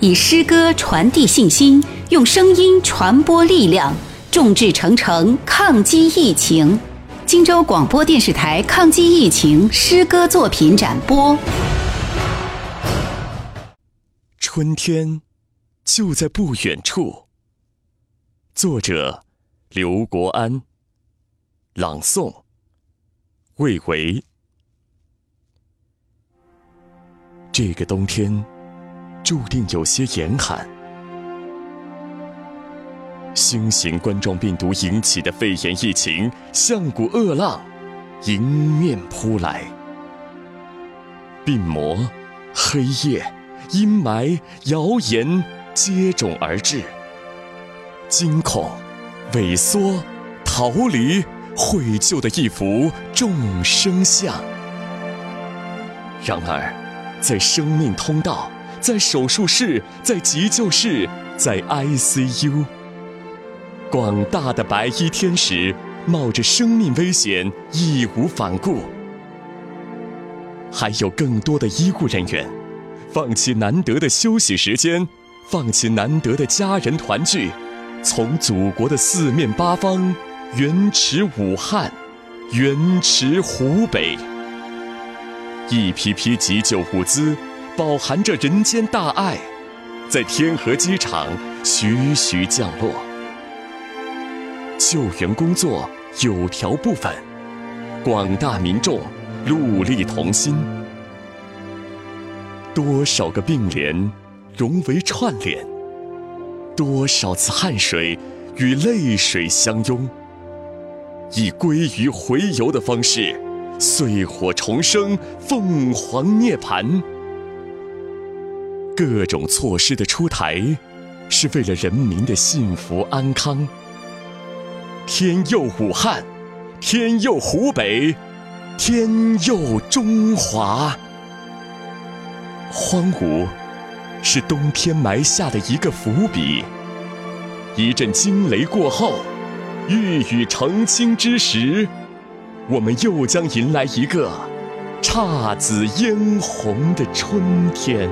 以诗歌传递信心，用声音传播力量，众志成城，抗击疫情。荆州广播电视台抗击疫情诗歌作品展播。春天就在不远处。作者：刘国安。朗诵：魏维。这个冬天注定有些严寒。新型冠状病毒引起的肺炎疫情像股恶浪，迎面扑来。病魔、黑夜、阴霾、谣言接踵而至，惊恐、萎缩、逃离、悔旧的一幅众生相。然而，在生命通道，在手术室，在急救室，在 ICU。广大的白衣天使冒着生命危险义无反顾，还有更多的医护人员放弃难得的休息时间，放弃难得的家人团聚，从祖国的四面八方援驰武汉，援驰湖北。一批批急救物资，饱含着人间大爱，在天河机场徐徐降落。救援工作有条不紊，广大民众戮力同心。多少个并联融为串联，多少次汗水与泪水相拥，以归于回游的方式，碎火重生，凤凰涅槃。各种措施的出台，是为了人民的幸福安康。天佑武汉，天佑湖北，天佑中华。荒芜是冬天埋下的一个伏笔，一阵惊雷过后，玉宇澄清之时，我们又将迎来一个姹紫嫣红的春天。